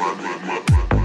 my, my, my, my.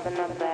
even remember.